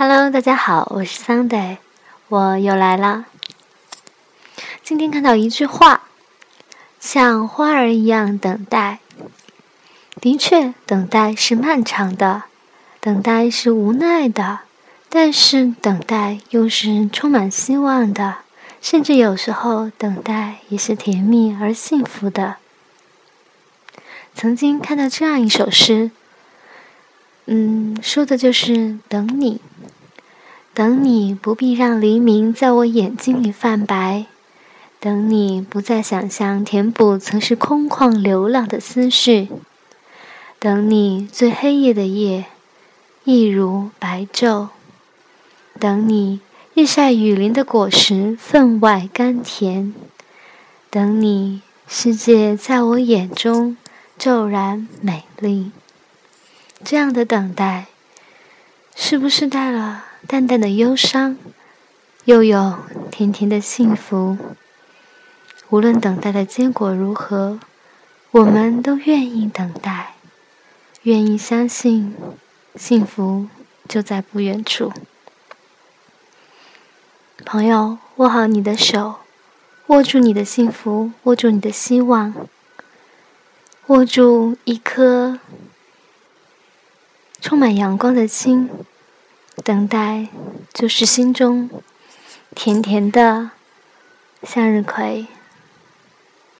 Hello，大家好，我是 Sunday，我又来了。今天看到一句话，像花儿一样等待。的确，等待是漫长的，等待是无奈的，但是等待又是充满希望的，甚至有时候等待也是甜蜜而幸福的。曾经看到这样一首诗，嗯，说的就是等你。等你不必让黎明在我眼睛里泛白，等你不再想象填补曾是空旷流浪的思绪，等你最黑夜的夜一如白昼，等你日晒雨淋的果实分外甘甜，等你世界在我眼中骤然美丽。这样的等待，是不是带了？淡淡的忧伤，又有甜甜的幸福。无论等待的结果如何，我们都愿意等待，愿意相信，幸福就在不远处。朋友，握好你的手，握住你的幸福，握住你的希望，握住一颗充满阳光的心。等待，就是心中甜甜的向日葵。